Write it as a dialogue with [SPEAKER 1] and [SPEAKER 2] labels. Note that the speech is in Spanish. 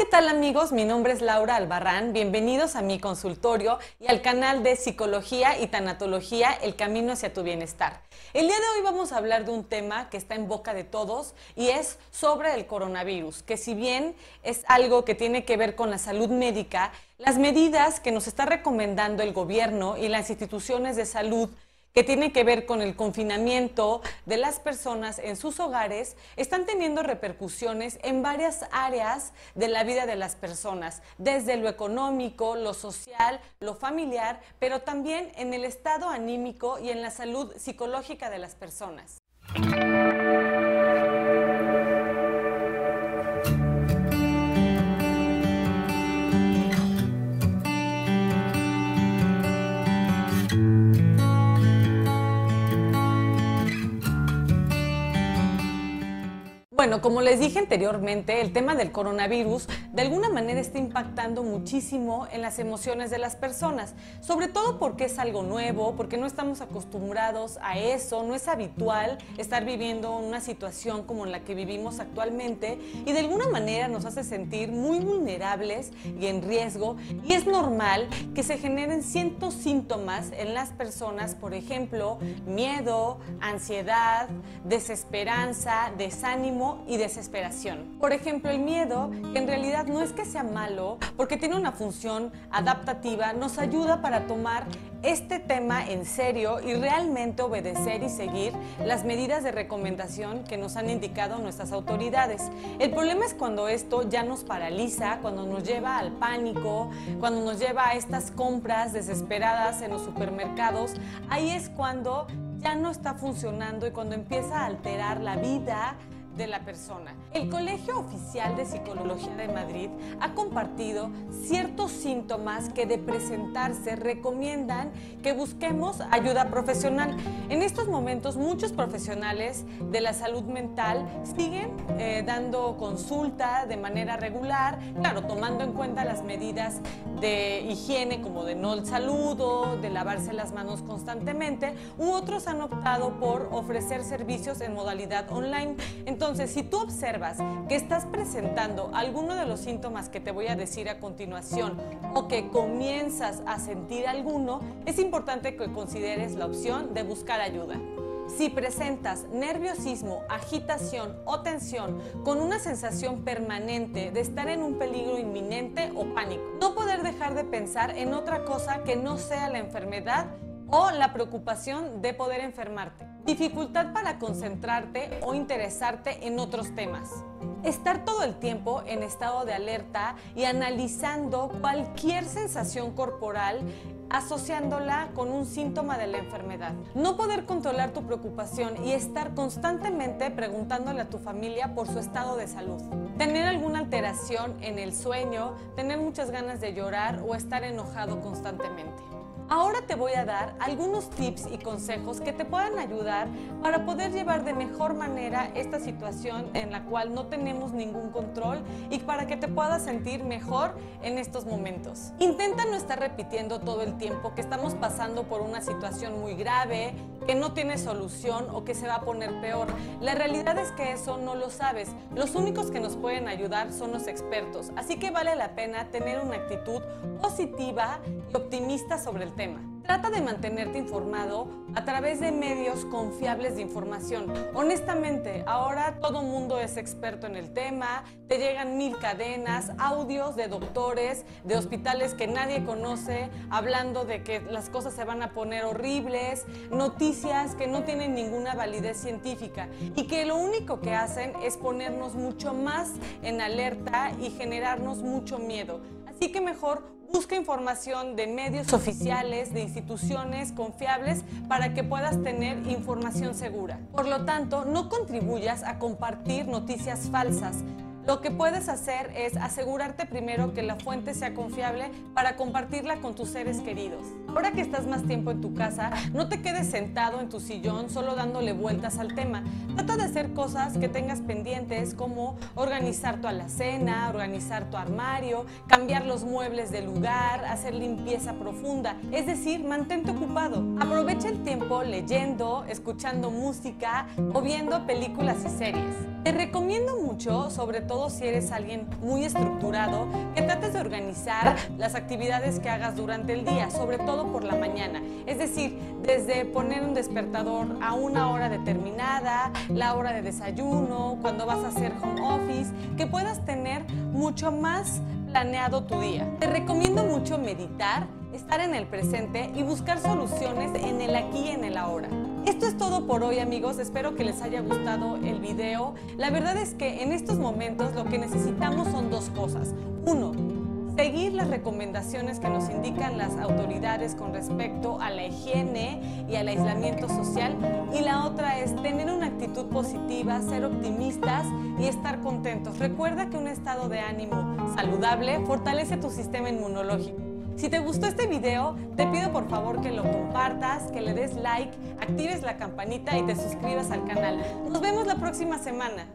[SPEAKER 1] ¿qué tal amigos? Mi nombre es Laura Albarrán. Bienvenidos a mi consultorio y al canal de Psicología y Tanatología, El Camino hacia tu Bienestar. El día de hoy vamos a hablar de un tema que está en boca de todos y es sobre el coronavirus, que si bien es algo que tiene que ver con la salud médica, las medidas que nos está recomendando el gobierno y las instituciones de salud que tiene que ver con el confinamiento de las personas en sus hogares, están teniendo repercusiones en varias áreas de la vida de las personas, desde lo económico, lo social, lo familiar, pero también en el estado anímico y en la salud psicológica de las personas. Bueno, como les dije anteriormente, el tema del coronavirus de alguna manera está impactando muchísimo en las emociones de las personas, sobre todo porque es algo nuevo, porque no estamos acostumbrados a eso, no es habitual estar viviendo una situación como la que vivimos actualmente y de alguna manera nos hace sentir muy vulnerables y en riesgo. Y es normal que se generen cientos síntomas en las personas, por ejemplo, miedo, ansiedad, desesperanza, desánimo y desesperación. Por ejemplo, el miedo, que en realidad no es que sea malo, porque tiene una función adaptativa, nos ayuda para tomar este tema en serio y realmente obedecer y seguir las medidas de recomendación que nos han indicado nuestras autoridades. El problema es cuando esto ya nos paraliza, cuando nos lleva al pánico, cuando nos lleva a estas compras desesperadas en los supermercados. Ahí es cuando ya no está funcionando y cuando empieza a alterar la vida, de la persona. El Colegio Oficial de Psicología de Madrid ha compartido ciertos síntomas que de presentarse recomiendan que busquemos ayuda profesional. En estos momentos muchos profesionales de la salud mental siguen eh, dando consulta de manera regular, claro, tomando en cuenta las medidas de higiene como de no el saludo, de lavarse las manos constantemente, u otros han optado por ofrecer servicios en modalidad online. Entonces, si tú observas que estás presentando alguno de los síntomas que te voy a decir a continuación o que comienzas a sentir alguno, es importante que consideres la opción de buscar ayuda. Si presentas nerviosismo, agitación o tensión con una sensación permanente de estar en un peligro inminente o pánico, no poder dejar de pensar en otra cosa que no sea la enfermedad o la preocupación de poder enfermarte. Dificultad para concentrarte o interesarte en otros temas. Estar todo el tiempo en estado de alerta y analizando cualquier sensación corporal asociándola con un síntoma de la enfermedad. No poder controlar tu preocupación y estar constantemente preguntándole a tu familia por su estado de salud. Tener alguna alteración en el sueño, tener muchas ganas de llorar o estar enojado constantemente. Ahora te voy a dar algunos tips y consejos que te puedan ayudar para poder llevar de mejor manera esta situación en la cual no tenemos ningún control y para que te puedas sentir mejor en estos momentos. Intenta no estar repitiendo todo el tiempo que estamos pasando por una situación muy grave, que no tiene solución o que se va a poner peor. La realidad es que eso no lo sabes. Los únicos que nos pueden ayudar son los expertos. Así que vale la pena tener una actitud positiva y optimista sobre el tema Trata de mantenerte informado a través de medios confiables de información. Honestamente, ahora todo mundo es experto en el tema, te llegan mil cadenas, audios de doctores, de hospitales que nadie conoce, hablando de que las cosas se van a poner horribles, noticias que no tienen ninguna validez científica y que lo único que hacen es ponernos mucho más en alerta y generarnos mucho miedo. Así que mejor Busca información de medios oficiales, de instituciones confiables para que puedas tener información segura. Por lo tanto, no contribuyas a compartir noticias falsas lo que puedes hacer es asegurarte primero que la fuente sea confiable para compartirla con tus seres queridos. Ahora que estás más tiempo en tu casa, no te quedes sentado en tu sillón solo dándole vueltas al tema. Trata de hacer cosas que tengas pendientes como organizar tu alacena, organizar tu armario, cambiar los muebles del lugar, hacer limpieza profunda. Es decir, mantente ocupado. Aprovecha el tiempo leyendo, escuchando música o viendo películas y series. Te recomiendo mucho, sobre si eres alguien muy estructurado, que trates de organizar las actividades que hagas durante el día, sobre todo por la mañana. Es decir, desde poner un despertador a una hora determinada, la hora de desayuno, cuando vas a hacer home office, que puedas tener mucho más planeado tu día. Te recomiendo mucho meditar, estar en el presente y buscar soluciones en el aquí y en el ahora. Esto es todo por hoy amigos, espero que les haya gustado el video. La verdad es que en estos momentos lo que necesitamos son dos cosas. Uno, seguir las recomendaciones que nos indican las autoridades con respecto a la higiene y al aislamiento social. Y la otra es tener una actitud positiva, ser optimistas y estar contentos. Recuerda que un estado de ánimo saludable fortalece tu sistema inmunológico. Si te gustó este video, te pido por favor que lo compartas, que le des like, actives la campanita y te suscribas al canal. Nos vemos la próxima semana.